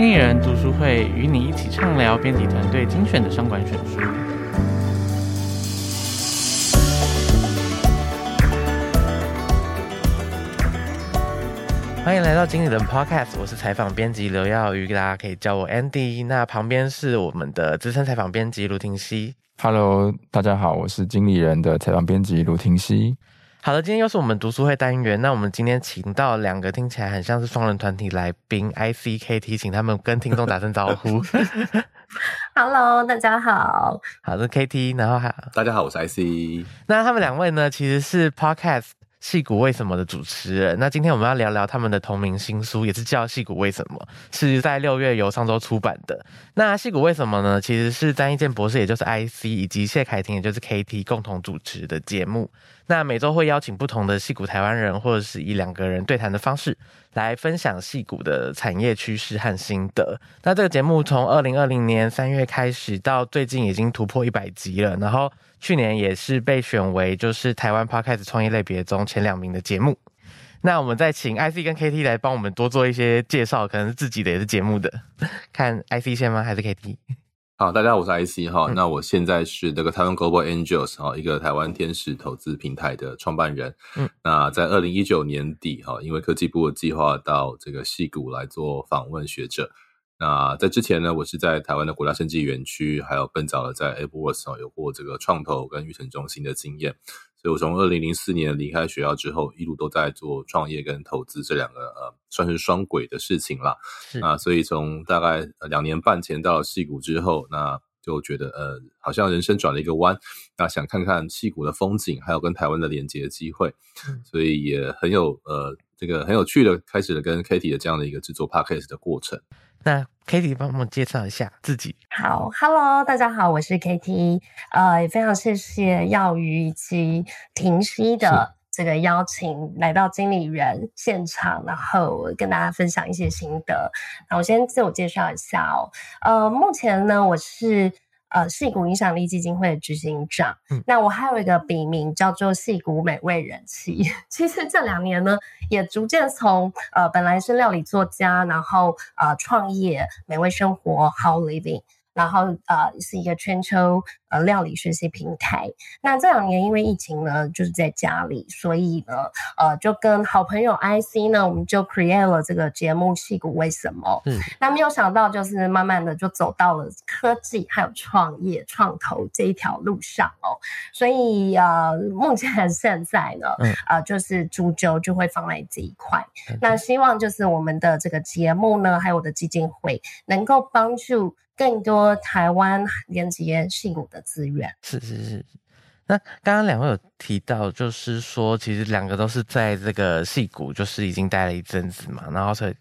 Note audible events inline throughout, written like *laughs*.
经理人读书会与你一起畅聊编辑团队精选的商管选书。欢迎来到经理人 Podcast，我是采访编辑刘耀瑜，大家可以叫我 Andy。那旁边是我们的资深采访编辑卢廷熙。Hello，大家好，我是经理人的采访编辑卢廷熙。好的，今天又是我们读书会单元。那我们今天请到两个听起来很像是双人团体来宾，ICKT，请他们跟听众打声招呼。*laughs* Hello，大家好。好的，KT，然后还大家好，我是 IC。那他们两位呢，其实是 Podcast。戏骨为什么的主持人？那今天我们要聊聊他们的同名新书，也是叫《戏骨为什么》，是在六月由上周出版的。那《戏骨为什么》呢？其实是詹一健博士，也就是 IC，以及谢凯婷，也就是 KT 共同主持的节目。那每周会邀请不同的戏骨台湾人，或者是以两个人对谈的方式，来分享戏骨的产业趋势和心得。那这个节目从二零二零年三月开始，到最近已经突破一百集了，然后。去年也是被选为就是台湾 Podcast 创业类别中前两名的节目。那我们再请 IC 跟 KT 来帮我们多做一些介绍，可能是自己的也是节目的。*laughs* 看 IC 先吗？还是 KT？好，大家好，我是 IC 哈。那我现在是这个台湾 Global Angels 哈，一个台湾天使投资平台的创办人。嗯，那在二零一九年底哈，因为科技部的计划到这个戏谷来做访问学者。那在之前呢，我是在台湾的国家生技园区，还有更早的在 AppWorks 有过这个创投跟育成中心的经验，所以我从二零零四年离开学校之后，一路都在做创业跟投资这两个呃，算是双轨的事情啦。是啊，所以从大概两年半前到了矽谷之后，那就觉得呃，好像人生转了一个弯，那想看看戏谷的风景，还有跟台湾的连接的机会，所以也很有呃，这个很有趣的开始了跟 KT 的这样的一个制作 Podcast 的过程。那 Kitty 帮我们介绍一下自己。好，Hello，大家好，我是 Kitty。呃，也非常谢谢耀宇以及婷熙的这个邀请，来到经理人现场，然后跟大家分享一些心得。那我先自我介绍一下哦。呃，目前呢，我是。呃，戏骨影响力基金会的执行长。嗯，那我还有一个笔名叫做戏骨美味人气。*laughs* 其实这两年呢，也逐渐从呃本来是料理作家，然后呃创业美味生活 How Living。然后呃是一个全球呃料理学习平台。那这两年因为疫情呢，就是在家里，所以呢呃就跟好朋友 IC 呢，我们就 create 了这个节目《戏骨为什么》。嗯，那没有想到就是慢慢的就走到了科技还有创业创投这一条路上哦。所以呃目前现在呢，嗯呃就是主轴就会放在这一块。嗯、那希望就是我们的这个节目呢，还有我的基金会能够帮助。更多台湾连接矽谷的资源。是是是。那刚刚两位有提到，就是说其实两个都是在这个戏谷，就是已经待了一阵子嘛，然后才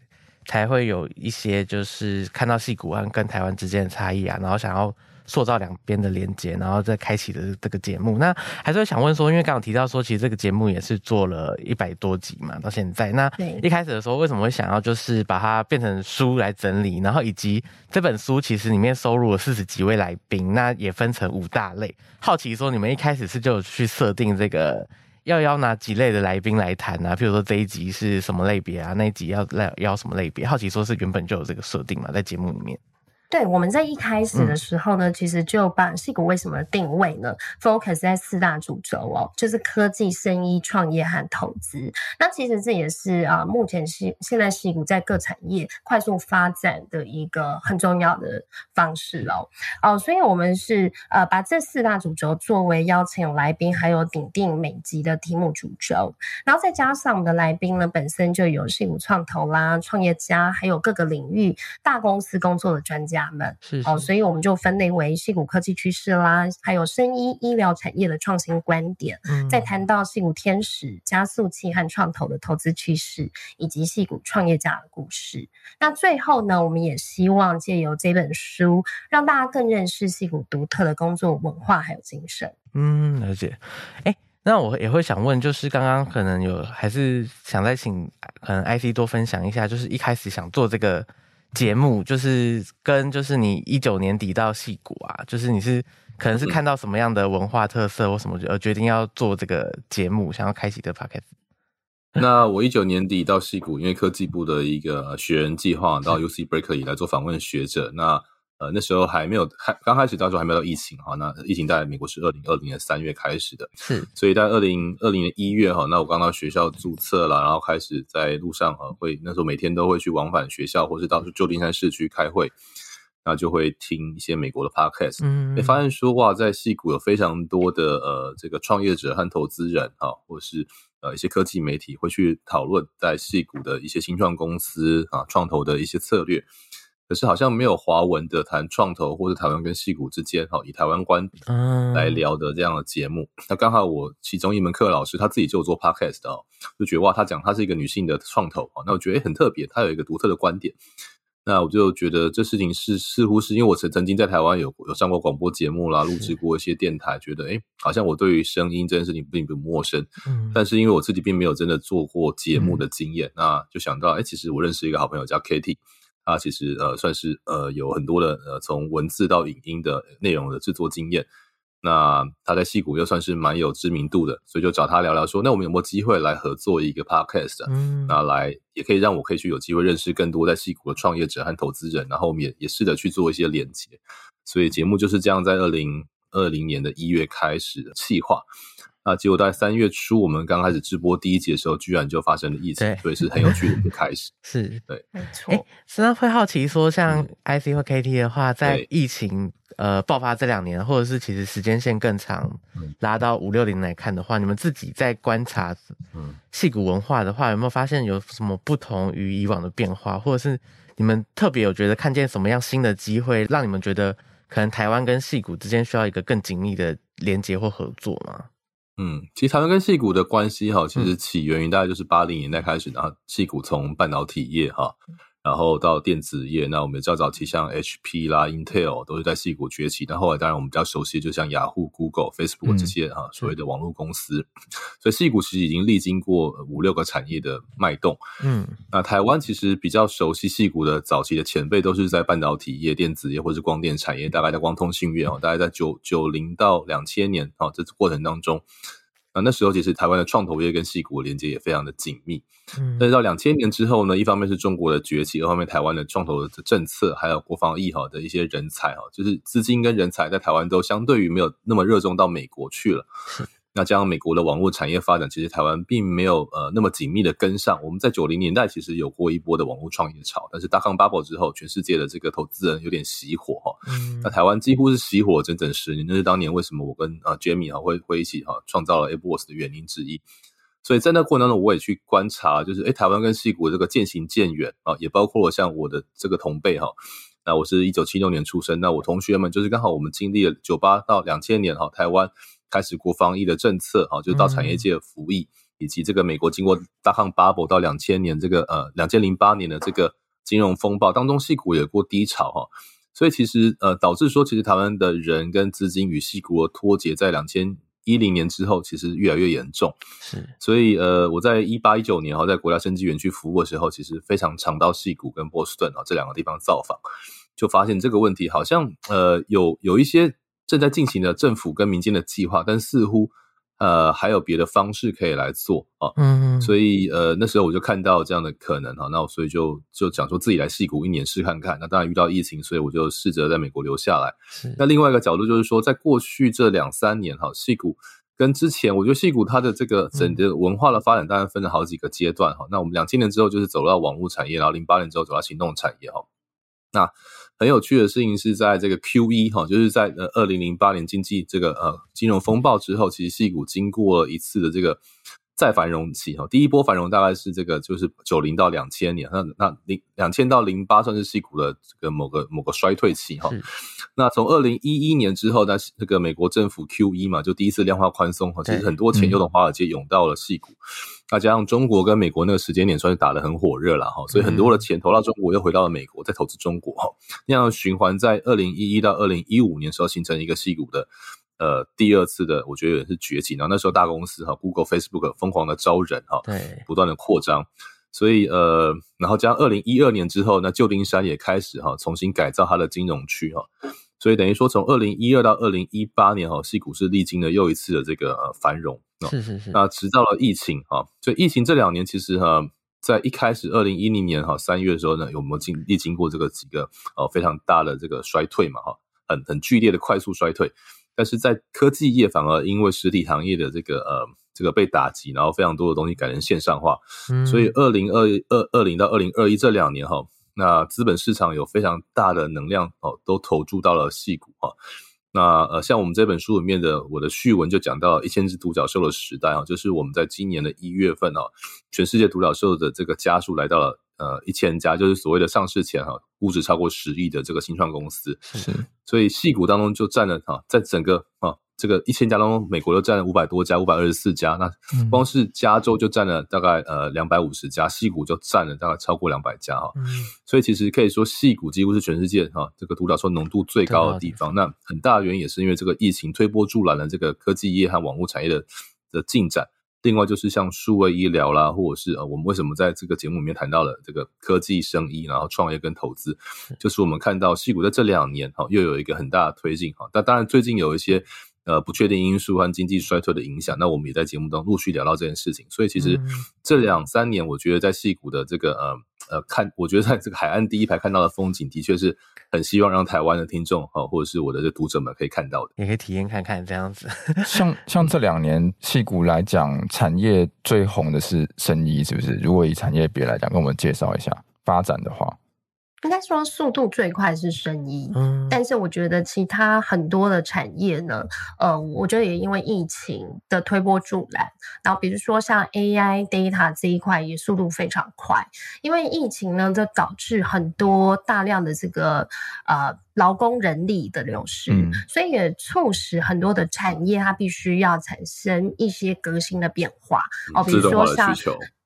才会有一些就是看到戏谷和跟台湾之间的差异啊，然后想要。塑造两边的连接，然后再开启的这个节目。那还是会想问说，因为刚刚提到说，其实这个节目也是做了一百多集嘛，到现在。那一开始的时候，为什么会想要就是把它变成书来整理？然后以及这本书其实里面收录了四十几位来宾，那也分成五大类。好奇说，你们一开始是就有去设定这个要邀哪几类的来宾来谈啊？譬如说这一集是什么类别啊？那一集要来邀什么类别？好奇说是原本就有这个设定嘛，在节目里面。对，我们在一开始的时候呢，嗯、其实就把戏骨为什么定位呢？focus 在四大主轴哦，就是科技、生意、创业和投资。那其实这也是啊，目前是现在矽谷在各产业快速发展的一个很重要的方式哦。哦，所以我们是呃把这四大主轴作为邀请来宾，还有订定每集的题目主轴，然后再加上我们的来宾呢，本身就有戏骨创投啦、创业家，还有各个领域大公司工作的专家。他们是哦，所以我们就分类为戏骨科技趋势啦，还有生医医疗产业的创新观点。嗯，再谈到戏骨天使加速器和创投的投资趋势，以及戏骨创业家的故事。那最后呢，我们也希望借由这本书，让大家更认识戏骨独特的工作文化还有精神。嗯，了解。哎，那我也会想问，就是刚刚可能有，还是想再请可能 IC 多分享一下，就是一开始想做这个。节目就是跟就是你一九年底到戏谷啊，就是你是可能是看到什么样的文化特色或什么而决定要做这个节目，想要开启这个 podcast。那我一九年底到戏谷，因为科技部的一个学员计划到 UC Berkeley 来做访问学者。那呃那时候还没有，还刚开始到时候还没有疫情哈。那疫情在美国是二零二零年三月开始的，是。所以在二零二零年一月哈，那我刚到学校注册了，然后开始在路上哈会，那时候每天都会去往返学校，或是到旧金山市区开会。那就会听一些美国的 podcast，嗯，会发现说哇，在戏谷有非常多的呃这个创业者和投资人哈，或是呃一些科技媒体会去讨论在戏谷的一些新创公司啊创投的一些策略，可是好像没有华文的谈创投或者台湾跟戏股之间哈以台湾观点来聊的这样的节目。那刚好我其中一门课老师他自己就有做 podcast 哦，就觉得哇，他讲他是一个女性的创投啊，那我觉得诶很特别，他有一个独特的观点。那我就觉得这事情是似乎是因为我曾曾经在台湾有有上过广播节目啦，录制过一些电台，觉得诶好像我对于声音这件事情并不陌生。嗯，但是因为我自己并没有真的做过节目的经验，那就想到诶其实我认识一个好朋友叫 Katie，他其实呃算是呃有很多的呃从文字到影音的内容的制作经验。那他在戏谷又算是蛮有知名度的，所以就找他聊聊说，那我们有没有机会来合作一个 podcast？嗯，那来也可以让我可以去有机会认识更多在戏谷的创业者和投资人，然后我们也也试着去做一些连接。所以节目就是这样，在二零二零年的一月开始的企划。那结果在三月初，我们刚开始直播第一集的时候，居然就发生了疫情，所以是很有趣的一个开始。*laughs* 是，对，没错。哎，实际上会好奇说，像 IC 或 KT 的话，在疫情呃爆发这两年，或者是其实时间线更长，拉到五六零来看的话，你们自己在观察戏骨文化的话，有没有发现有什么不同于以往的变化，或者是你们特别有觉得看见什么样新的机会，让你们觉得可能台湾跟戏骨之间需要一个更紧密的连接或合作吗？嗯，其实台湾跟戏骨的关系哈，其实起源于大概就是八零年代开始，然后戏骨从半导体业哈。然后到电子业，那我们较早期像 HP 啦、Intel 都是在矽谷崛起。但后来当然我们比较熟悉，就像雅虎、Google、Facebook 这些哈、嗯、所谓的网络公司。*laughs* 所以矽谷其实已经历经过五六个产业的脉动。嗯，那台湾其实比较熟悉矽谷的早期的前辈，都是在半导体业、电子业或是光电产业，大概在光通信业哦，大概在九九零到两千年啊这过程当中。那那时候其实台湾的创投业跟戏股连接也非常的紧密，嗯，但是到两千年之后呢，一方面是中国的崛起，二方面台湾的创投的政策，还有国防意哈的一些人才哈，就是资金跟人才在台湾都相对于没有那么热衷到美国去了。那加上美国的网络产业发展，其实台湾并没有呃那么紧密的跟上。我们在九零年代其实有过一波的网络创业潮，但是大康 bubble 之后，全世界的这个投资人有点熄火哈。嗯。那台湾几乎是熄火整整十年，那是当年为什么我跟啊 Jamie 哈会会一起哈创造了 AppWorks 的原因之一。所以在那过程当中，我也去观察，就是诶台湾跟西谷这个渐行渐远啊，也包括了像我的这个同辈哈。那我是一九七六年出生，那我同学们就是刚好我们经历了九八到两千年哈，台湾。开始国防役的政策，哈，就是到产业界服役，以及这个美国经过大抗 bubble 到两千年这个呃两千零八年的这个金融风暴当中，戏股也过低潮哈，所以其实呃导致说，其实台湾的人跟资金与戏股的脱节，在两千一零年之后，其实越来越严重。是，所以呃我在一八一九年哈，在国家生技园区服务的时候，其实非常常到戏谷跟波士顿啊这两个地方造访，就发现这个问题好像呃有有一些。正在进行的政府跟民间的计划，但似乎呃还有别的方式可以来做啊，嗯，所以呃那时候我就看到这样的可能哈，那我所以就就讲说自己来戏谷一年试看看，那当然遇到疫情，所以我就试着在美国留下来。那另外一个角度就是说，在过去这两三年哈，戏谷跟之前，我觉得戏谷它的这个整个文化的发展，当然分了好几个阶段哈。那我们两千年之后就是走到网络产业，然后零八年之后走到行动产业哈。那很有趣的事情是在这个 Q 一哈，就是在呃二零零八年经济这个呃金融风暴之后，其实矽谷经过一次的这个再繁荣期哈。第一波繁荣大概是这个就是九零到两千年，那那零两千到零八算是矽谷的这个某个某个衰退期哈。那从二零一一年之后，那这个美国政府 Q E 嘛，就第一次量化宽松哈，其实很多钱又从华尔街涌到了矽谷。那加上中国跟美国那个时间点算是打得很火热了哈，所以很多的钱投到中国又回到了美国，再投资中国哈，那样循环在二零一一到二零一五年时候形成一个矽谷的呃第二次的，我觉得也是崛起。然后那时候大公司哈，Google、Facebook 疯狂的招人哈，对，不断的扩张，所以呃，然后加上二零一二年之后，那旧金山也开始哈重新改造它的金融区哈，所以等于说从二零一二到二零一八年哈，矽谷是历经了又一次的这个呃繁荣。是是是。那直到了疫情哈，所以疫情这两年其实哈，在一开始二零一零年哈三月的时候呢，有没有经历经过这个几个呃非常大的这个衰退嘛哈，很很剧烈的快速衰退。但是在科技业反而因为实体行业的这个呃这个被打击，然后非常多的东西改成线上化，嗯、所以二零二二二零到二零二一这两年哈，那资本市场有非常大的能量哦，都投注到了戏股哈。那呃，像我们这本书里面的我的序文就讲到一千只独角兽的时代啊，就是我们在今年的一月份啊，全世界独角兽的这个家数来到了。呃，一千家就是所谓的上市前哈，估值超过十亿的这个新创公司，是，*laughs* 所以细股当中就占了哈，在整个啊这个一千家当中，美国就占了五百多家，五百二十四家，那光是加州就占了大概呃两百五十家，细股就占了大概超过两百家哈，所以其实可以说细股几乎是全世界哈这个独角兽浓度最高的地方，那很大的原因也是因为这个疫情推波助澜了这个科技业和网络产业的的进展。另外就是像数位医疗啦，或者是呃，我们为什么在这个节目里面谈到了这个科技生医，然后创业跟投资，就是我们看到戏股在这两年哈，又有一个很大的推进哈。但当然最近有一些呃不确定因素和经济衰退的影响，那我们也在节目中陆续聊到这件事情。所以其实这两三年，我觉得在戏股的这个呃。呃，看，*laughs* 我觉得在这个海岸第一排看到的风景，的确是很希望让台湾的听众哈，或者是我的这读者们可以看到的，也可以体验看看这样子。像像这两年，戏骨来讲，产业最红的是生意，是不是？如果以产业别来讲，跟我们介绍一下发展的话。应该说速度最快是生医，嗯，但是我觉得其他很多的产业呢，呃，我觉得也因为疫情的推波助澜，然后比如说像 AI data 这一块也速度非常快，因为疫情呢，就导致很多大量的这个呃劳工人力的流失，嗯，所以也促使很多的产业它必须要产生一些革新的变化，哦，比如说像。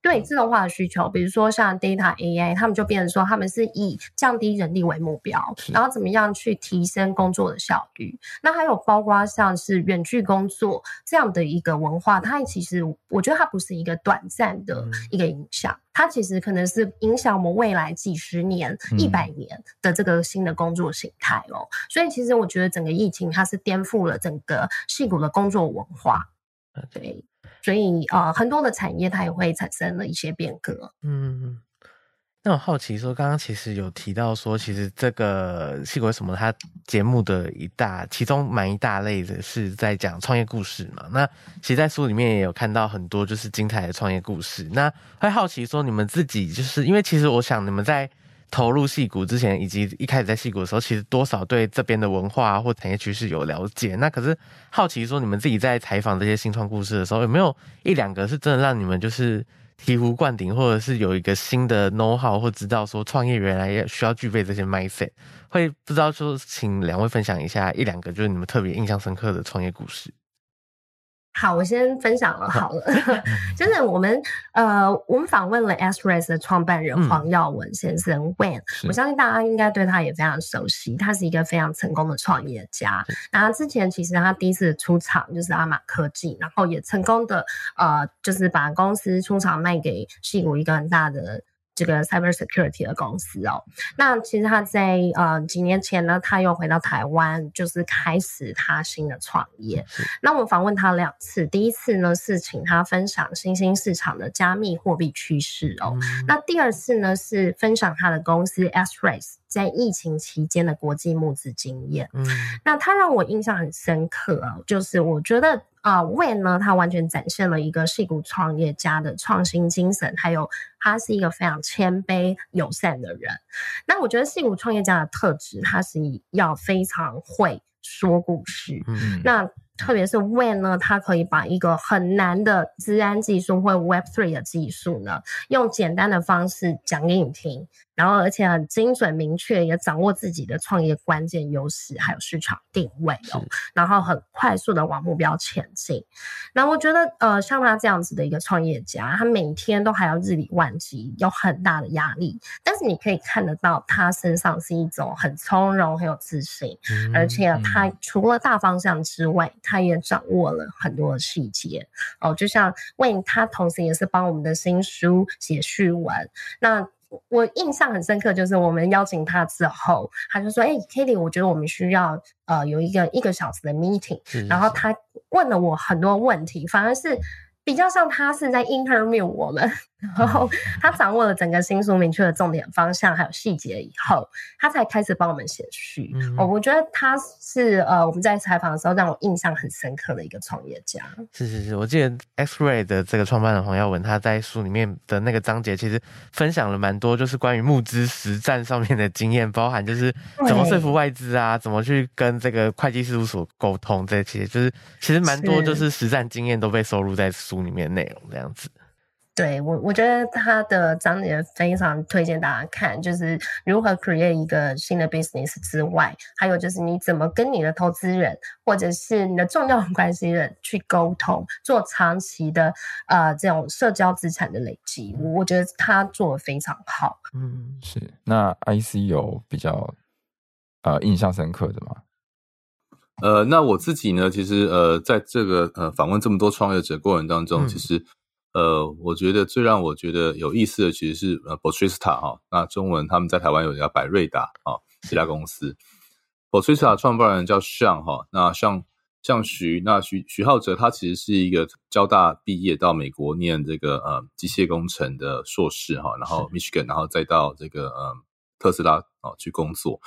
对自动化的需求，比如说像 data AI，他们就变成说他们是以降低人力为目标，然后怎么样去提升工作的效率。那还有包括像是远距工作这样的一个文化，它其实我觉得它不是一个短暂的一个影响，它其实可能是影响我们未来几十年、一百年的这个新的工作形态哦。所以其实我觉得整个疫情它是颠覆了整个矽谷的工作文化。对。所以啊、很多的产业它也会产生了一些变革。嗯，那我好奇说，刚刚其实有提到说，其实这个矽谷为什么它节目的一大，其中蛮一大类的是在讲创业故事嘛？那其实，在书里面也有看到很多就是精彩的创业故事。那会好奇说，你们自己就是因为其实我想你们在。投入戏谷之前，以及一开始在戏谷的时候，其实多少对这边的文化或产业趋势有了解。那可是好奇说，你们自己在采访这些新创故事的时候，有没有一两个是真的让你们就是醍醐灌顶，或者是有一个新的 know how，或知道说创业原来也需要具备这些 mindset？会不知道说，请两位分享一下一两个就是你们特别印象深刻的创业故事。好，我先分享了 *laughs* 好了，*laughs* 就是我们呃，我们访问了 AppRex 的创办人黄耀文先生 Wayne，、嗯、我相信大家应该对他也非常熟悉，他是一个非常成功的创业家。然后之前其实他第一次出场就是阿玛科技，然后也成功的呃，就是把公司出厂卖给矽谷一个很大的。这个 cyber security 的公司哦，那其实他在呃几年前呢，他又回到台湾，就是开始他新的创业。那我们访问他两次，第一次呢是请他分享新兴市场的加密货币趋势哦，嗯、那第二次呢是分享他的公司 AppRex 在疫情期间的国际募资经验。嗯，那他让我印象很深刻啊，就是我觉得。啊，Wayne 呢，他完全展现了一个矽谷创业家的创新精神，还有他是一个非常谦卑友善的人。那我觉得矽谷创业家的特质，他是要非常会说故事。嗯，那特别是 Wayne 呢，他可以把一个很难的资安技术或 Web Three 的技术呢，用简单的方式讲给你听。然后，而且很精准明确，也掌握自己的创业关键优势，还有市场定位哦。然后很快速的往目标前进。那我觉得，呃，像他这样子的一个创业家，他每天都还要日理万机，有很大的压力。但是你可以看得到，他身上是一种很从容、很有自信，嗯、而且他除了大方向之外，他也掌握了很多的细节哦。就像 Wayne，他同时也是帮我们的新书写序文。那我印象很深刻，就是我们邀请他之后，他就说：“哎、欸，Kitty，我觉得我们需要呃有一个一个小时的 meeting。”然后他问了我很多问题，反而是。比较像他是在 interview 我们，然后他掌握了整个新书明确的重点方向还有细节以后，他才开始帮我们写序。我、嗯、我觉得他是呃我们在采访的时候让我印象很深刻的一个创业家。是是是，我记得 X-Ray 的这个创办人黄耀文他在书里面的那个章节，其实分享了蛮多，就是关于募资实战上面的经验，包含就是怎么说服外资啊，怎么去跟这个会计事务所沟通这些，就是其实蛮多就是实战经验都被收录在书里面内容这样子，对我我觉得他的章节非常推荐大家看，就是如何 create 一个新的 business 之外，还有就是你怎么跟你的投资人或者是你的重要关系人去沟通，做长期的呃这种社交资产的累积，我觉得他做的非常好。嗯，是。那 IC 有比较呃印象深刻的吗？呃，那我自己呢，其实呃，在这个呃访问这么多创业者过程当中，嗯、其实呃，我觉得最让我觉得有意思的，其实是呃，Botrista 哈，那中文他们在台湾有一家百瑞达啊，这家公司，Botrista 创办人叫向哈，那向向徐，那徐徐浩哲他其实是一个交大毕业到美国念这个呃机械工程的硕士哈，然后 Michigan，然后再到这个呃特斯拉啊去工作。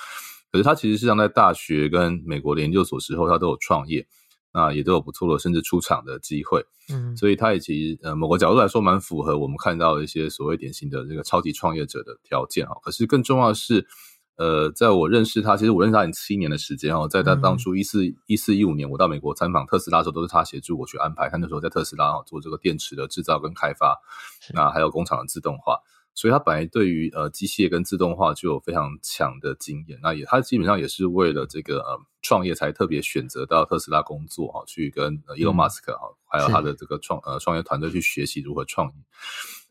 可是他其实是上在大学跟美国的研究所时候，他都有创业，那也都有不错的甚至出场的机会，嗯，所以他也其实呃某个角度来说蛮符合我们看到的一些所谓典型的这个超级创业者的条件哈。可是更重要的是，呃，在我认识他，其实我认识他已经七年的时间哦，在他当初一四一四一五年我到美国参访特斯拉的时候，都是他协助我去安排，他那时候在特斯拉哦做这个电池的制造跟开发，那还有工厂的自动化。所以他本来对于呃机械跟自动化就有非常强的经验，那也他基本上也是为了这个呃创业才特别选择到特斯拉工作哈，去跟 Elon Musk 哈还有他的这个创呃创业团队去学习如何创业。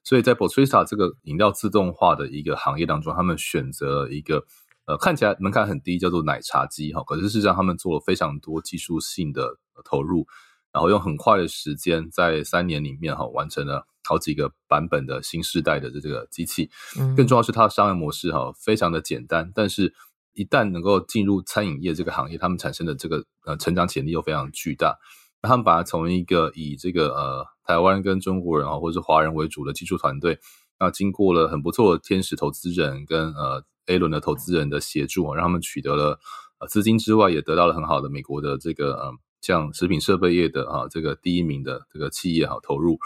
所以在 Botrista 这个饮料自动化的一个行业当中，他们选择了一个呃看起来门槛很低，叫做奶茶机哈，可是事实上他们做了非常多技术性的投入，然后用很快的时间在三年里面哈完成了。好几个版本的新世代的这个机器，更重要是它的商业模式哈，非常的简单，但是一旦能够进入餐饮业这个行业，他们产生的这个呃成长潜力又非常巨大。那他们把它从一个以这个呃台湾跟中国人啊或者是华人为主的技术团队，那经过了很不错的天使投资人跟呃 A 轮的投资人的协助，让他们取得了呃资金之外，也得到了很好的美国的这个呃像食品设备业的啊这个第一名的这个企业哈投入。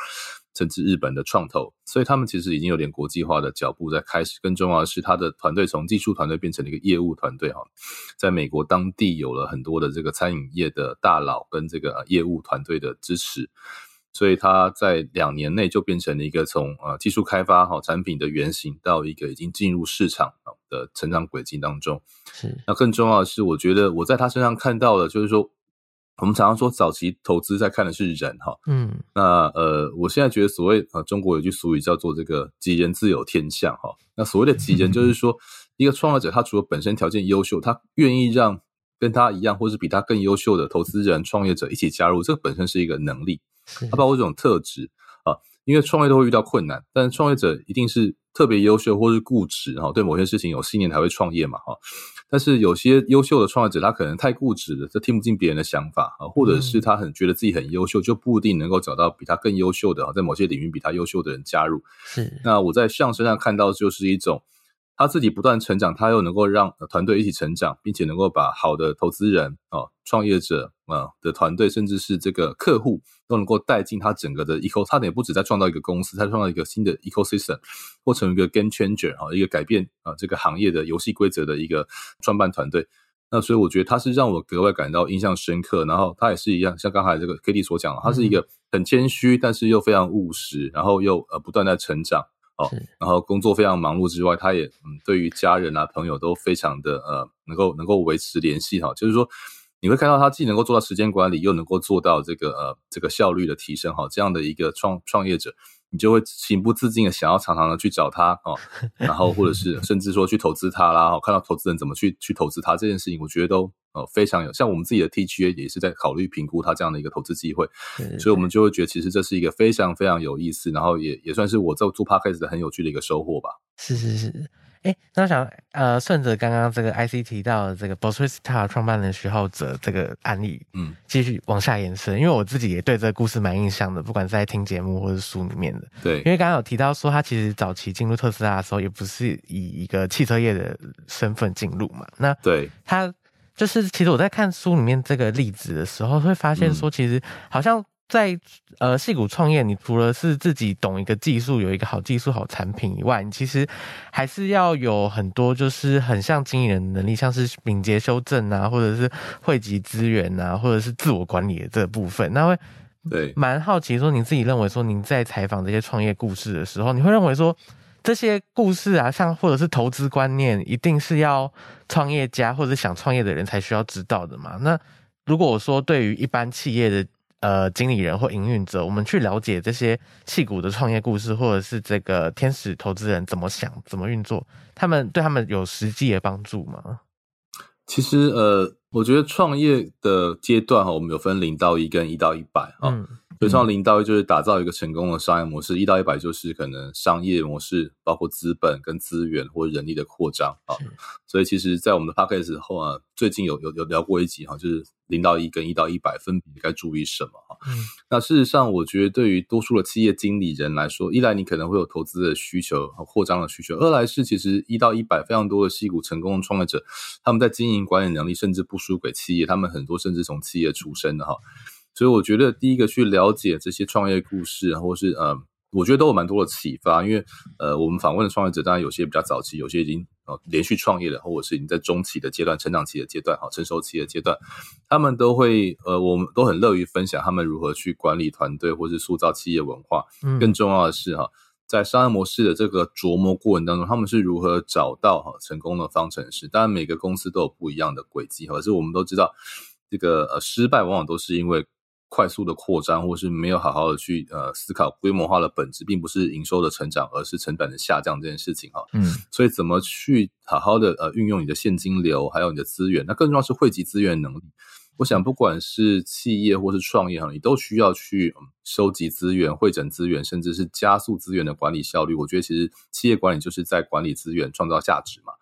甚至日本的创投，所以他们其实已经有点国际化的脚步在开始。更重要的是，他的团队从技术团队变成了一个业务团队哈，在美国当地有了很多的这个餐饮业的大佬跟这个业务团队的支持，所以他在两年内就变成了一个从呃技术开发哈产品的原型到一个已经进入市场的成长轨迹当中。是，那更重要的是，我觉得我在他身上看到的就是说。我们常常说，早期投资在看的是人哈，嗯，那呃，我现在觉得所谓呃，中国有句俗语叫做这个“吉人自有天相”哈。那所谓的吉人，就是说一个创业者，他除了本身条件优秀，他愿意让跟他一样或是比他更优秀的投资人、创业者一起加入，这个本身是一个能力，它包括这种特质啊。因为创业都会遇到困难，但是创业者一定是特别优秀或是固执哈，对某些事情有信念才会创业嘛哈。但是有些优秀的创业者，他可能太固执了，他听不进别人的想法啊，或者是他很觉得自己很优秀，就不一定能够找到比他更优秀的啊，在某些领域比他优秀的人加入。是，那我在相身上看到就是一种。他自己不断成长，他又能够让团队一起成长，并且能够把好的投资人啊、创业者啊的团队，甚至是这个客户，都能够带进他整个的 eco。他也不止在创造一个公司，他创造一个新的 ecosystem，或成为一个 game changer 哈，一个改变啊这个行业的游戏规则的一个创办团队。那所以我觉得他是让我格外感到印象深刻。然后他也是一样，像刚才这个 Katie 所讲，他是一个很谦虚，但是又非常务实，然后又呃不断在成长。哦，然后工作非常忙碌之外，他也嗯，对于家人啊、朋友都非常的呃，能够能够维持联系哈。就是说，你会看到他既能够做到时间管理，又能够做到这个呃这个效率的提升哈。这样的一个创创业者，你就会情不自禁的想要常常的去找他哦，*laughs* 然后或者是甚至说去投资他啦。看到投资人怎么去去投资他这件事情，我觉得都。呃，非常有，像我们自己的 TGA 也是在考虑评估他这样的一个投资机会，所以我们就会觉得其实这是一个非常非常有意思，然后也也算是我在做 Podcast 的很有趣的一个收获吧。是是是，哎，那我想呃，顺着刚刚这个 IC 提到的这个 Bostwick 创办人徐浩哲这个案例，嗯，继续往下延伸，因为我自己也对这个故事蛮印象的，不管是在听节目或者书里面的，对，因为刚刚有提到说他其实早期进入特斯拉的时候，也不是以一个汽车业的身份进入嘛，那对。他就是其实我在看书里面这个例子的时候，会发现说其实好像。在呃，戏骨创业，你除了是自己懂一个技术，有一个好技术、好产品以外，你其实还是要有很多，就是很像经营人的能力，像是敏捷修正啊，或者是汇集资源啊，或者是自我管理的这部分。那会对蛮好奇说，你自己认为说，您在采访这些创业故事的时候，你会认为说这些故事啊，像或者是投资观念，一定是要创业家或者想创业的人才需要知道的嘛？那如果我说对于一般企业的。呃，经理人或营运者，我们去了解这些戏股的创业故事，或者是这个天使投资人怎么想、怎么运作，他们对他们有实际的帮助吗？其实，呃，我觉得创业的阶段哈，我们有分零到一跟一到一百啊。嗯所以，从零到一就是打造一个成功的商业模式，一到一百就是可能商业模式包括资本跟资源或人力的扩张啊。*laughs* 所以，其实，在我们的 podcast 后啊，最近有有有聊过一集哈，就是零到一跟一到一百分别该注意什么哈。嗯。那事实上，我觉得对于多数的企业经理人来说，一来你可能会有投资的需求和扩张的需求；二来是其实一到一百非常多的矽谷成功的创业者，他们在经营管理能力甚至不输给企业，他们很多甚至从企业出身的哈。所以我觉得第一个去了解这些创业故事，或是呃，我觉得都有蛮多的启发。因为呃，我们访问的创业者，当然有些比较早期，有些已经呃连续创业了，或者是已经在中期的阶段、成长期的阶段、好成熟期的阶段，他们都会呃，我们都很乐于分享他们如何去管理团队，或是塑造企业文化。嗯，更重要的是哈，在商业模式的这个琢磨过程当中，他们是如何找到哈成功的方程式。当然，每个公司都有不一样的轨迹，可是我们都知道，这个呃失败往往都是因为。快速的扩张，或是没有好好的去呃思考规模化的本质，并不是营收的成长，而是成本的下降这件事情哈。嗯，所以怎么去好好的呃运用你的现金流，还有你的资源，那更重要是汇集资源能力。我想不管是企业或是创业哈，你都需要去收集资源、汇整资源，甚至是加速资源的管理效率。我觉得其实企业管理就是在管理资源，创造价值嘛。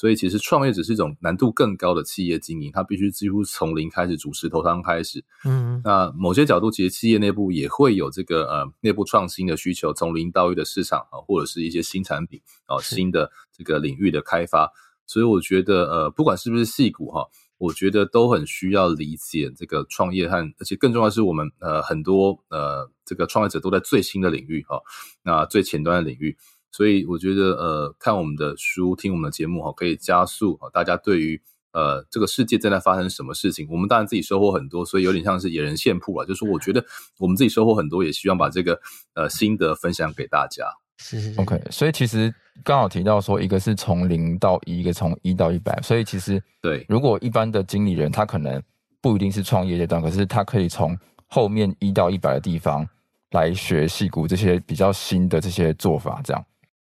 所以，其实创业者是一种难度更高的企业经营，它必须几乎从零开始，主石头汤开始。嗯，那某些角度，其实企业内部也会有这个呃内部创新的需求，从零到一的市场啊，或者是一些新产品啊，新的这个领域的开发。所以，我觉得呃，不管是不是矽谷哈，我觉得都很需要理解这个创业和，而且更重要的是，我们呃很多呃这个创业者都在最新的领域哈，那最前端的领域。所以我觉得，呃，看我们的书，听我们的节目哈，可以加速大家对于呃这个世界正在发生什么事情。我们当然自己收获很多，所以有点像是野人献曝了。就是我觉得我们自己收获很多，也希望把这个呃心得分享给大家。是是是。OK，所以其实刚好提到说，一个是从零到一，一个从一到一百。所以其实对，如果一般的经理人他可能不一定是创业阶段，可是他可以从后面一到一百的地方来学戏骨这些比较新的这些做法，这样。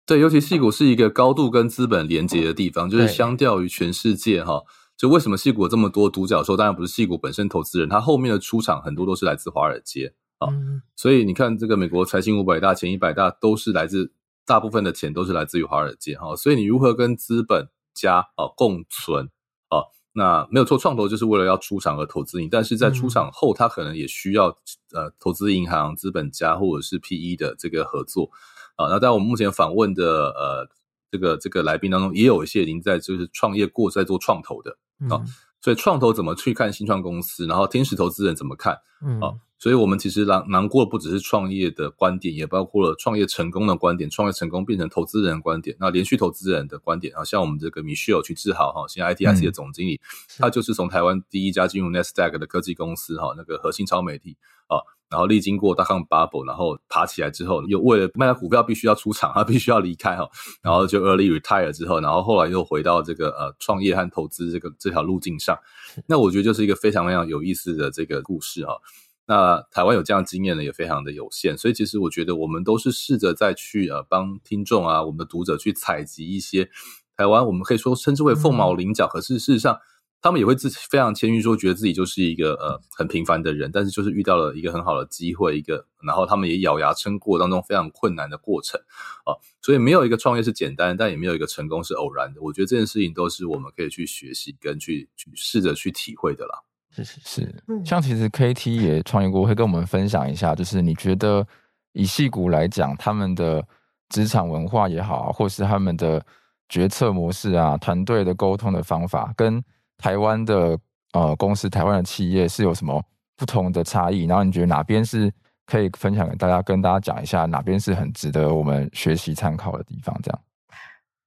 对，尤其戏谷是一个高度跟资本连接的地方，就是相较于全世界哈，就为什么戏谷有这么多独角兽？当然不是戏谷本身投资人，他后面的出场很多都是来自华尔街啊。所以你看，这个美国财经五百大、前一百大都是来自，大部分的钱都是来自于华尔街哈。所以你如何跟资本家啊共存啊？那没有错，创投就是为了要出场而投资你，但是在出场后，他可能也需要呃投资银行、资本家或者是 PE 的这个合作。啊，那在我们目前访问的呃这个这个来宾当中，也有一些已经在就是创业过，在做创投的啊，嗯、所以创投怎么去看新创公司，然后天使投资人怎么看？嗯，啊，所以我们其实囊囊括不只是创业的观点，也包括了创业成功的观点，创业成功变成投资人的观点，那连续投资人的观点啊，像我们这个 Michelle 曲智豪哈，现在 ITIC 的总经理，嗯、他就是从台湾第一家进入 Nasdaq 的科技公司哈，那个核心超媒体啊。然后历经过大康 bubble，然后爬起来之后，又为了卖了股票必须要出场，*laughs* 他必须要离开哈，然后就 early retire 之后，然后后来又回到这个呃创业和投资这个这条路径上。那我觉得就是一个非常非常有意思的这个故事哈。那台湾有这样经验的也非常的有限，所以其实我觉得我们都是试着再去呃帮听众啊，我们的读者去采集一些台湾我们可以说称之为凤毛麟角，可是事实上。他们也会自非常谦虚说，觉得自己就是一个呃很平凡的人，但是就是遇到了一个很好的机会，一个然后他们也咬牙撑过当中非常困难的过程啊，所以没有一个创业是简单，但也没有一个成功是偶然的。我觉得这件事情都是我们可以去学习跟去去试着去体会的啦。是是是，像其实 KT 也创业过，会跟我们分享一下，就是你觉得以戏骨来讲，他们的职场文化也好，或是他们的决策模式啊，团队的沟通的方法跟。台湾的呃公司，台湾的企业是有什么不同的差异？然后你觉得哪边是可以分享给大家，跟大家讲一下哪边是很值得我们学习参考的地方？这样。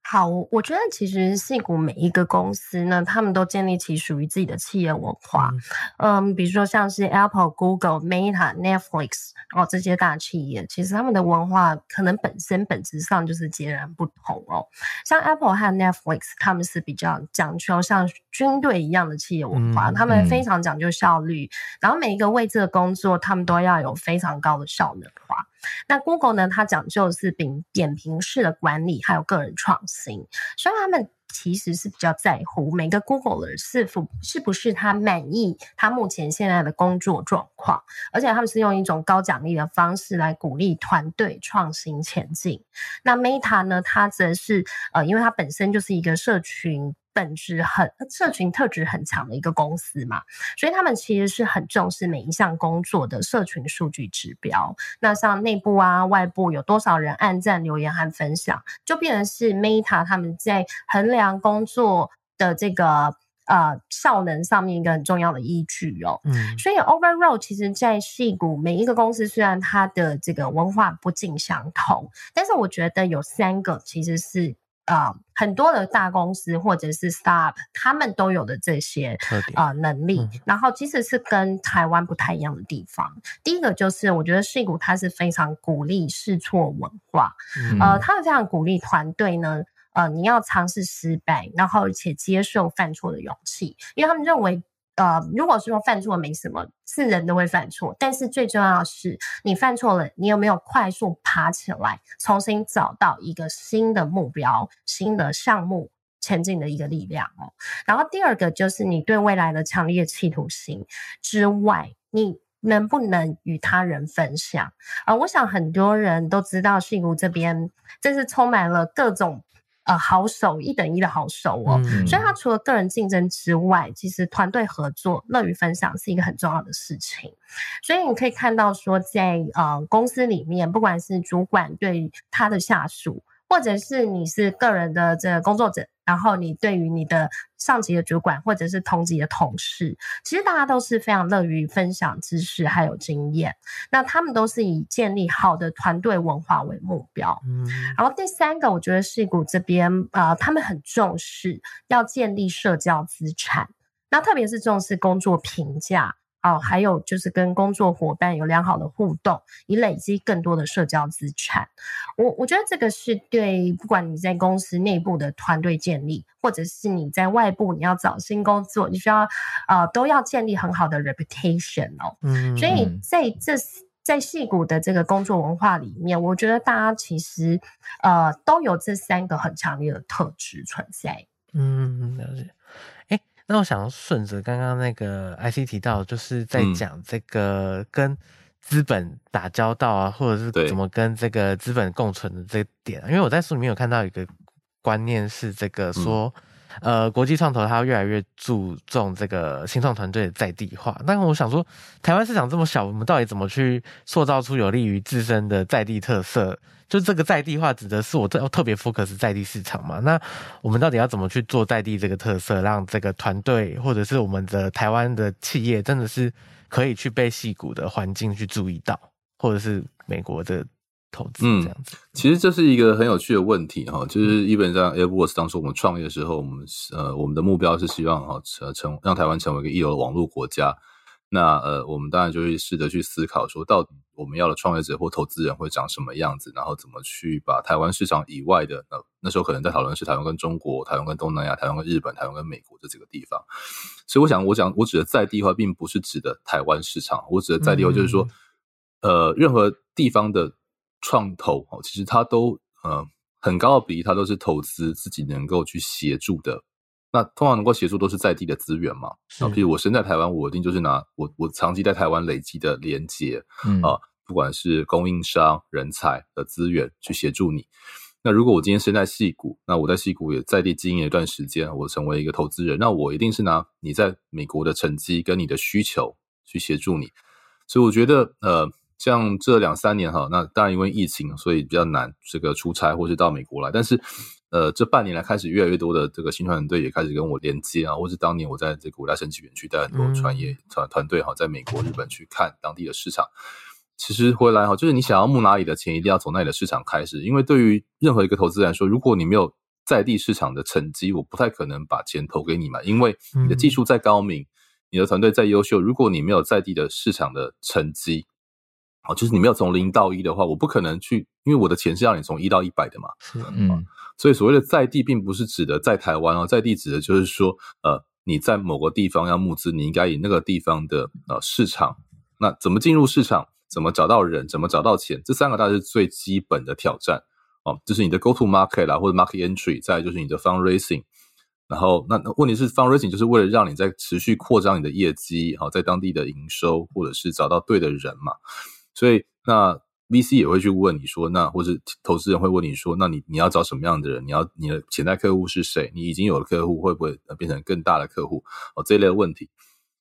好，我觉得其实戏谷每一个公司呢，他们都建立起属于自己的企业文化。嗯，嗯，比如说像是 Apple、Google、Meta、Netflix 哦这些大企业，其实他们的文化可能本身本质上就是截然不同哦。像 Apple 和 Netflix，他们是比较讲究像军队一样的企业文化，嗯、他们非常讲究效率，嗯、然后每一个位置的工作，他们都要有非常高的效能化。那 Google 呢？它讲究是扁扁平式的管理，还有个人创新，所以他们其实是比较在乎每个 Googler 是否是不是他满意他目前现在的工作状况，而且他们是用一种高奖励的方式来鼓励团队创新前进。那 Meta 呢？它则是呃，因为它本身就是一个社群。本质很社群特质很强的一个公司嘛，所以他们其实是很重视每一项工作的社群数据指标。那像内部啊、外部有多少人按赞、留言和分享，就变成是 Meta 他们在衡量工作的这个呃效能上面一个很重要的依据哦。嗯，所以 Overall 其实，在戏谷每一个公司虽然它的这个文化不尽相同，但是我觉得有三个其实是。啊、呃，很多的大公司或者是 startup，他们都有的这些啊、呃、能力。嗯、然后，其实是跟台湾不太一样的地方。第一个就是，我觉得戏谷它是非常鼓励试错文化。嗯、呃，他们非常鼓励团队呢，呃，你要尝试失败，然后且接受犯错的勇气，因为他们认为。呃，如果说犯错没什么，是人都会犯错，但是最重要的是你犯错了，你有没有快速爬起来，重新找到一个新的目标、新的项目前进的一个力量哦。然后第二个就是你对未来的强烈企图心之外，你能不能与他人分享？啊、呃，我想很多人都知道，矽谷这边真是充满了各种。呃，好手一等一的好手哦，嗯、所以他除了个人竞争之外，其实团队合作、乐于分享是一个很重要的事情。所以你可以看到说在，在呃公司里面，不管是主管对他的下属，或者是你是个人的这个工作者。然后你对于你的上级的主管或者是同级的同事，其实大家都是非常乐于分享知识还有经验。那他们都是以建立好的团队文化为目标。嗯，然后第三个，我觉得戏谷这边啊、呃，他们很重视要建立社交资产，那特别是重视工作评价。哦，还有就是跟工作伙伴有良好的互动，以累积更多的社交资产。我我觉得这个是对，不管你在公司内部的团队建立，或者是你在外部你要找新工作，你需要呃都要建立很好的 reputation 哦。嗯，所以在这在戏骨的这个工作文化里面，我觉得大家其实呃都有这三个很强烈的特质存在。嗯，了解。那我想顺着刚刚那个 IC 提到，就是在讲这个跟资本打交道啊，嗯、或者是怎么跟这个资本共存的这个点。因为我在书里面有看到一个观念是这个说，嗯、呃，国际创投它越来越注重这个新创团队的在地化。但我想说，台湾市场这么小，我们到底怎么去塑造出有利于自身的在地特色？就这个在地化指的是我特特别 focus 在地市场嘛？那我们到底要怎么去做在地这个特色，让这个团队或者是我们的台湾的企业真的是可以去被矽谷的环境去注意到，或者是美国的投资这样子？嗯，其实这是一个很有趣的问题哈，就是基本上 AirWorks 当初我们创业的时候，我们呃我们的目标是希望哈成成让台湾成为一个一流的网络国家。那呃，我们当然就会试着去思考，说到底我们要的创业者或投资人会长什么样子，然后怎么去把台湾市场以外的，呃，那时候可能在讨论是台湾跟中国、台湾跟东南亚、台湾跟日本、台湾跟美国这几个地方。所以我想，我讲我指的在地化，并不是指的台湾市场，我指的在地化就是说，嗯、呃，任何地方的创投哦，其实它都呃很高的比例，它都是投资自己能够去协助的那通常能够协助都是在地的资源嘛。那，譬如我身在台湾，我一定就是拿我我长期在台湾累积的连接，嗯啊，不管是供应商、人才的资源去协助你。那如果我今天身在戏谷，那我在戏谷也在地经营一段时间，我成为一个投资人，那我一定是拿你在美国的成绩跟你的需求去协助你。所以我觉得，呃。像这两三年哈，那当然因为疫情，所以比较难这个出差或是到美国来。但是，呃，这半年来开始越来越多的这个新团队也开始跟我连接啊，或是当年我在这个五大神奇园区带很多创业团团队哈，在美国、日本去看当地的市场。其实回来哈，就是你想要募哪里的钱，一定要从那里的市场开始，因为对于任何一个投资人来说，如果你没有在地市场的成绩，我不太可能把钱投给你嘛，因为你的技术再高明，你的团队再优秀，如果你没有在地的市场的成绩。好，就是你没有从零到一的话，我不可能去，因为我的钱是要你从一到一百的嘛。是，嗯，所以所谓的在地，并不是指的在台湾哦，在地指的就是说，呃，你在某个地方要募资，你应该以那个地方的呃市场，那怎么进入市场，怎么找到人，怎么找到钱，这三个大概是最基本的挑战哦，就是你的 go to market 啦，或者 market entry，再就是你的 fundraising，然后那问题是 fundraising 就是为了让你在持续扩张你的业绩，好，在当地的营收，或者是找到对的人嘛。所以，那 VC 也会去问你说，那或者投资人会问你说，那你你要找什么样的人？你要你的潜在客户是谁？你已经有了客户，会不会变成更大的客户？哦，这一类的问题。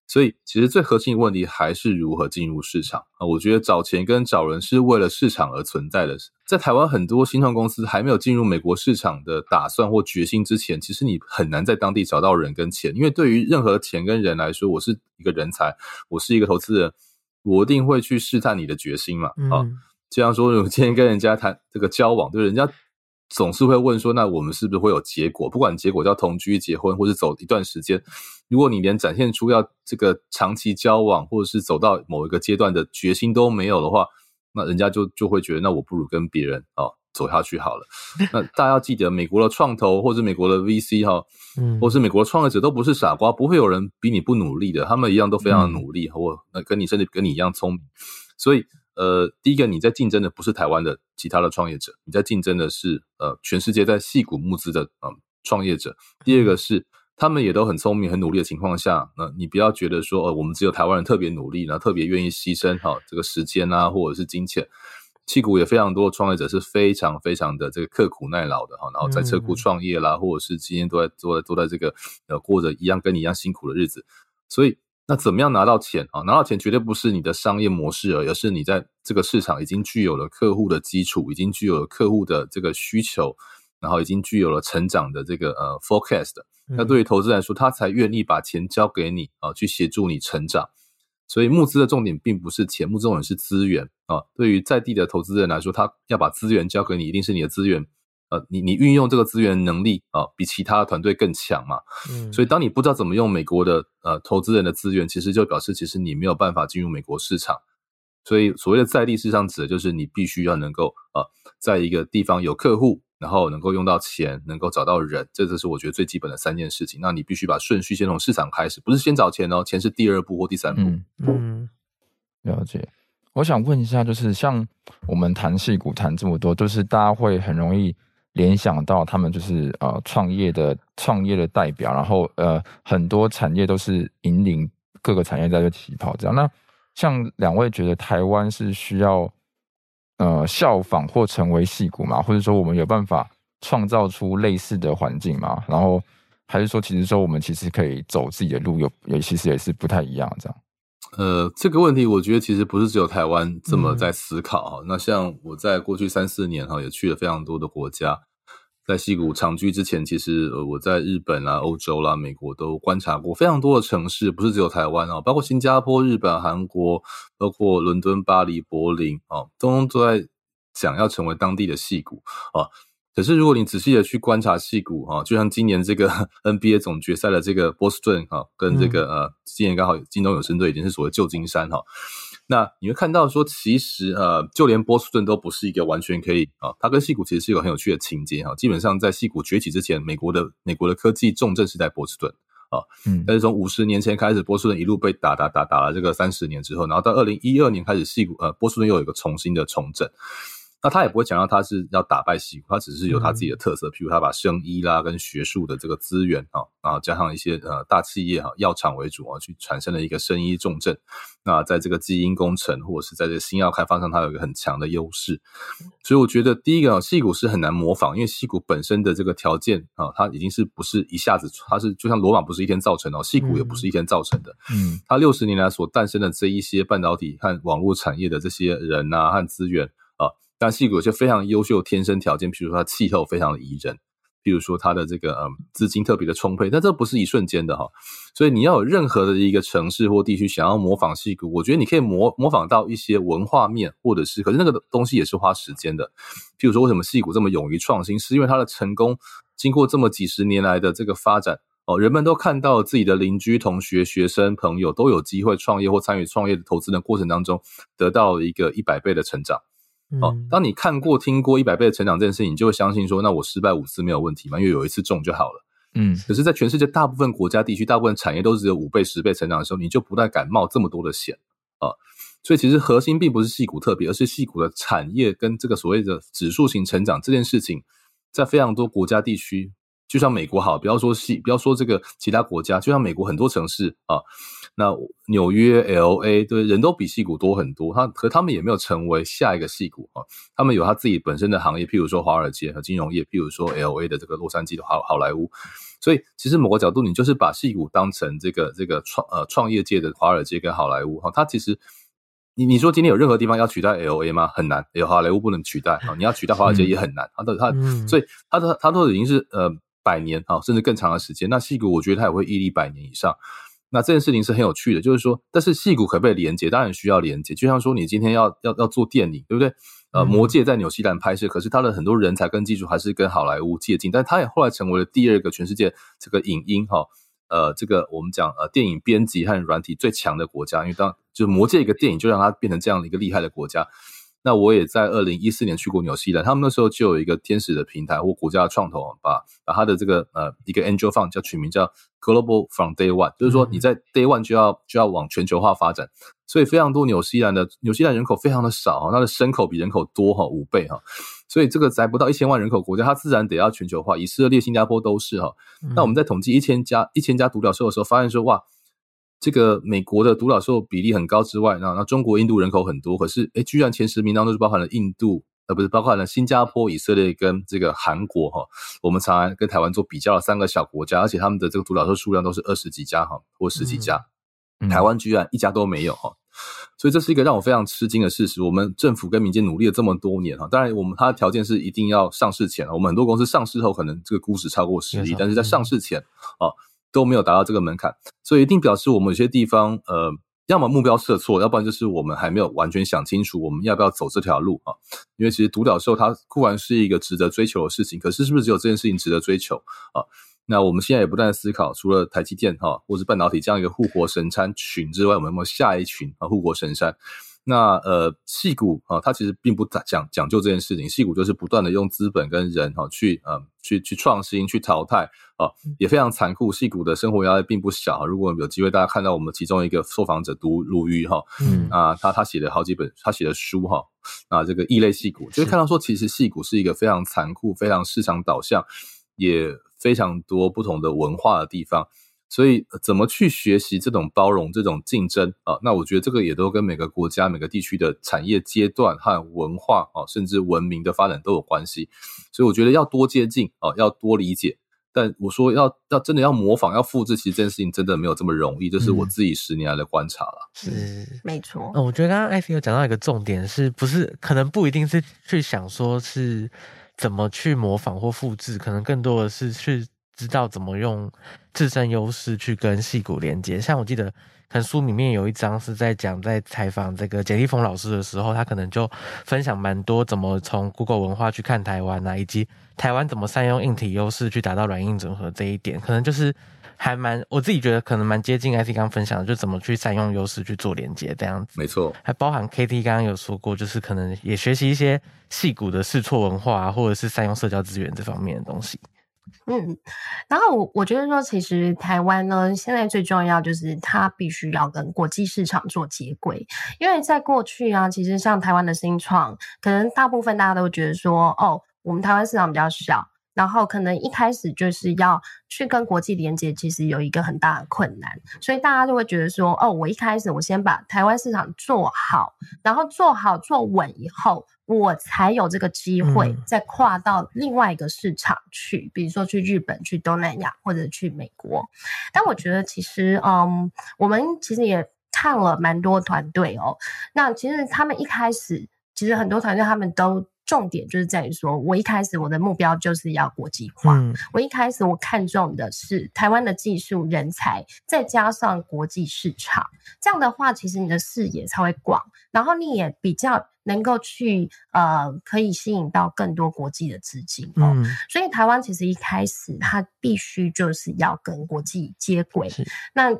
所以，其实最核心的问题还是如何进入市场啊。我觉得找钱跟找人是为了市场而存在的。在台湾，很多新创公司还没有进入美国市场的打算或决心之前，其实你很难在当地找到人跟钱，因为对于任何钱跟人来说，我是一个人才，我是一个投资人。我一定会去试探你的决心嘛，啊，就像说，我今天跟人家谈这个交往，对，人家总是会问说，那我们是不是会有结果？不管结果叫同居、结婚，或是走一段时间，如果你连展现出要这个长期交往，或者是走到某一个阶段的决心都没有的话，那人家就就会觉得，那我不如跟别人啊。走下去好了。那大家要记得，美国的创投或者美国的 VC 哈，嗯，或是美国的创业者都不是傻瓜，不会有人比你不努力的，他们一样都非常努力，或那跟你甚至跟你一样聪明。所以，呃，第一个你在竞争的不是台湾的其他的创业者，你在竞争的是呃全世界在细谷募资的呃创业者。第二个是他们也都很聪明、很努力的情况下，那你不要觉得说，呃，我们只有台湾人特别努力，然后特别愿意牺牲哈这个时间啊，或者是金钱。矽谷也非常多的创业者是非常非常的这个刻苦耐劳的哈，然后在车库创业啦，或者是今天都在都在都在这个呃过着一样跟你一样辛苦的日子，所以那怎么样拿到钱啊？拿到钱绝对不是你的商业模式而已，而是你在这个市场已经具有了客户的基础，已经具有了客户的这个需求，然后已经具有了成长的这个呃 forecast。那对于投资来说，他才愿意把钱交给你啊，去协助你成长。所以募资的重点并不是钱，募资重点是资源啊。对于在地的投资人来说，他要把资源交给你，一定是你的资源，呃，你你运用这个资源能力啊，比其他团队更强嘛。嗯。所以当你不知道怎么用美国的呃投资人的资源，其实就表示其实你没有办法进入美国市场。所以所谓的在地市场指的就是你必须要能够呃，在一个地方有客户。然后能够用到钱，能够找到人，这就是我觉得最基本的三件事情。那你必须把顺序先从市场开始，不是先找钱哦，钱是第二步或第三步。嗯，嗯，了解。我想问一下，就是像我们谈戏股谈这么多，就是大家会很容易联想到他们就是呃创业的创业的代表，然后呃很多产业都是引领各个产业在这起跑这样。那像两位觉得台湾是需要？呃，效仿或成为戏骨嘛，或者说我们有办法创造出类似的环境嘛？然后还是说，其实说我们其实可以走自己的路，有也其实也是不太一样这样。呃，这个问题我觉得其实不是只有台湾这么在思考哈。嗯、那像我在过去三四年哈，也去了非常多的国家。在戏谷长居之前，其实呃我在日本啦、欧洲啦、美国都观察过非常多的城市，不是只有台湾哦，包括新加坡、日本、韩国，包括伦敦、巴黎、柏林哦，通通都在想要成为当地的戏谷啊。可是如果你仔细的去观察戏谷哈，就像今年这个 *laughs* NBA 总决赛的这个波士顿哈，跟这个呃今年刚好金州勇士队已经是所谓旧金山哈。那你会看到说，其实呃，就连波士顿都不是一个完全可以啊，它跟戏谷其实是一个很有趣的情节哈。基本上在戏谷崛起之前，美国的美国的科技重镇是在波士顿啊，嗯，但是从五十年前开始，波士顿一路被打打打打了这个三十年之后，然后到二零一二年开始，戏谷呃波士顿又有一个重新的重整。那他也不会强调他是要打败西谷，他只是有他自己的特色，譬如他把生医啦跟学术的这个资源啊，然后加上一些呃大企业哈药厂为主啊，去产生了一个生医重镇。那在这个基因工程或者是在这个新药开发上，它有一个很强的优势。所以我觉得第一个啊，西谷是很难模仿，因为西谷本身的这个条件啊，它已经是不是一下子，它是就像罗马不是一天造成的，西谷也不是一天造成的。嗯，它六十年来所诞生的这一些半导体和网络产业的这些人啊和资源。但矽谷有些非常优秀天生条件，比如说它气候非常的宜人，比如说它的这个嗯资金特别的充沛，但这不是一瞬间的哈，所以你要有任何的一个城市或地区想要模仿矽谷，我觉得你可以模模仿到一些文化面，或者是可是那个东西也是花时间的。譬如说为什么矽谷这么勇于创新，是因为它的成功经过这么几十年来的这个发展哦，人们都看到自己的邻居、同学、学生、朋友都有机会创业或参与创业的投资的过程当中，得到一个一百倍的成长。哦，当你看过、听过一百倍的成长这件事情，你就会相信说，那我失败五次没有问题嘛，因为有一次中就好了。嗯，可是，在全世界大部分国家、地区、大部分产业都只有五倍、十倍成长的时候，你就不太敢冒这么多的险啊。所以，其实核心并不是细股特别，而是细股的产业跟这个所谓的指数型成长这件事情，在非常多国家地区。就像美国好，不要说细，不要说这个其他国家，就像美国很多城市啊，那纽约、LA 对人都比戏股多很多，他可他们也没有成为下一个戏股啊，他们有他自己本身的行业，譬如说华尔街和金融业，譬如说 LA 的这个洛杉矶的好好莱坞，所以其实某个角度，你就是把戏股当成这个这个创呃创业界的华尔街跟好莱坞哈，它其实你你说今天有任何地方要取代 LA 吗？很难，有好莱坞不能取代啊，你要取代华尔街也很难，它的它所以它的它都已经是呃。百年啊，甚至更长的时间。那戏骨，我觉得它也会屹立百年以上。那这件事情是很有趣的，就是说，但是戏骨可不可以连接？当然需要连接。就像说，你今天要要要做电影，对不对？呃，《魔界》在纽西兰拍摄，可是它的很多人才跟技术还是跟好莱坞接近。但它也后来成为了第二个全世界这个影音哈，呃，这个我们讲呃电影编辑和软体最强的国家。因为当就是《魔界》一个电影，就让它变成这样的一个厉害的国家。那我也在二零一四年去过纽西兰，他们那时候就有一个天使的平台或国家的创投，把把他的这个呃一个 Angel Fund 叫取名叫 Global from Day One，就是说你在 Day One 就要就要往全球化发展，所以非常多纽西兰的纽西兰人口非常的少，它的牲口比人口多哈五倍哈，所以这个才不到一千万人口国家，它自然得要全球化，以色列、新加坡都是哈。那我们在统计一千家一千家独角兽的时候，发现说哇。这个美国的独角兽比例很高之外，那那中国、印度人口很多，可是诶居然前十名当中是包含了印度，呃，不是包含了新加坡、以色列跟这个韩国哈。我们常常跟台湾做比较的三个小国家，而且他们的这个独角兽数量都是二十几家哈，或十几家，嗯、台湾居然一家都没有哈。所以这是一个让我非常吃惊的事实。我们政府跟民间努力了这么多年哈，当然我们它的条件是一定要上市前，我们很多公司上市后可能这个估值超过十亿，但是在上市前啊。都没有达到这个门槛，所以一定表示我们有些地方，呃，要么目标设错，要不然就是我们还没有完全想清楚我们要不要走这条路啊。因为其实独角兽它固然是一个值得追求的事情，可是是不是只有这件事情值得追求啊？那我们现在也不断思考，除了台积电哈，或是半导体这样一个护国神山群之外，我们有没有下一群啊护国神山？那呃，戏骨啊，它其实并不讲讲究这件事情。戏骨就是不断的用资本跟人哈去呃去去创新、去淘汰啊，也非常残酷。戏骨的生活压力并不小。如果有机会，大家看到我们其中一个受访者读鲁豫哈，嗯啊，他他写了好几本他写的书哈啊，这个异类戏骨，就会看到说，其实戏骨是一个非常残酷、非常市场导向，也非常多不同的文化的地方。所以，怎么去学习这种包容、这种竞争啊？那我觉得这个也都跟每个国家、每个地区的产业阶段和文化啊，甚至文明的发展都有关系。所以，我觉得要多接近啊，要多理解。但我说要要真的要模仿、要复制，其实这件事情真的没有这么容易。这是我自己十年来的观察了。是、嗯，没错。嗯，我觉得刚刚艾菲有讲到一个重点，是不是可能不一定是去想说是怎么去模仿或复制，可能更多的是去。知道怎么用自身优势去跟戏骨连接，像我记得，可能书里面有一章是在讲，在采访这个简立峰老师的时候，他可能就分享蛮多怎么从 Google 文化去看台湾啊，以及台湾怎么善用硬体优势去达到软硬整合这一点，可能就是还蛮我自己觉得可能蛮接近 IT 刚刚分享的，就怎么去善用优势去做连接这样子。没错，还包含 KT 刚刚有说过，就是可能也学习一些戏骨的试错文化啊，或者是善用社交资源这方面的东西。嗯，然后我我觉得说，其实台湾呢，现在最重要就是它必须要跟国际市场做接轨，因为在过去啊，其实像台湾的新创，可能大部分大家都觉得说，哦，我们台湾市场比较小。然后可能一开始就是要去跟国际连接，其实有一个很大的困难，所以大家就会觉得说，哦，我一开始我先把台湾市场做好，然后做好做稳以后，我才有这个机会再跨到另外一个市场去，比如说去日本、去东南亚或者去美国。但我觉得其实，嗯，我们其实也看了蛮多团队哦，那其实他们一开始，其实很多团队他们都。重点就是在于说，我一开始我的目标就是要国际化。嗯、我一开始我看中的是台湾的技术人才，再加上国际市场。这样的话，其实你的视野才会广，然后你也比较能够去呃，可以吸引到更多国际的资金哦。嗯、所以台湾其实一开始它必须就是要跟国际接轨。那。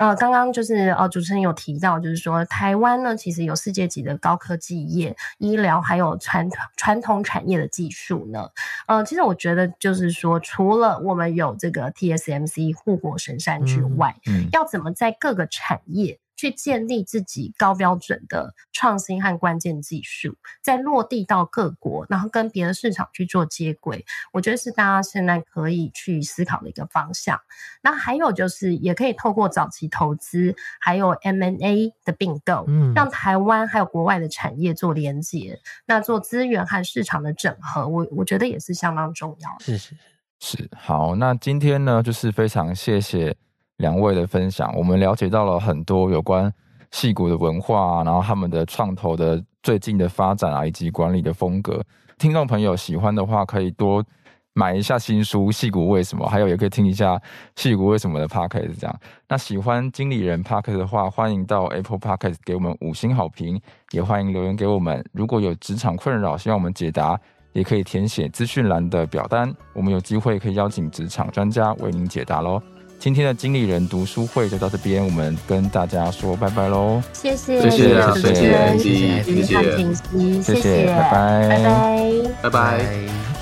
呃，刚刚就是呃，主持人有提到，就是说台湾呢，其实有世界级的高科技业、医疗还有传统传统产业的技术呢。呃，其实我觉得就是说，除了我们有这个 TSMC 护国神山之外，嗯，嗯，要怎么在各个产业，去建立自己高标准的创新和关键技术，再落地到各国，然后跟别的市场去做接轨，我觉得是大家现在可以去思考的一个方向。那还有就是，也可以透过早期投资，还有 M&A 的并购，嗯，让台湾还有国外的产业做连接，那做资源和市场的整合，我我觉得也是相当重要的。是是是，好，那今天呢，就是非常谢谢。两位的分享，我们了解到了很多有关戏谷的文化，然后他们的创投的最近的发展啊，以及管理的风格。听众朋友喜欢的话，可以多买一下新书《戏谷为什么》，还有也可以听一下《戏谷为什么》的 Podcast 这样。那喜欢经理人 Podcast 的话，欢迎到 Apple Podcast 给我们五星好评，也欢迎留言给我们。如果有职场困扰，希望我们解答，也可以填写资讯栏的表单，我们有机会可以邀请职场专家为您解答喽。今天的经理人读书会就到这边，我们跟大家说拜拜喽！谢谢，谢谢，谢谢，谢谢，谢谢，谢谢，谢谢，拜拜，拜拜，拜拜。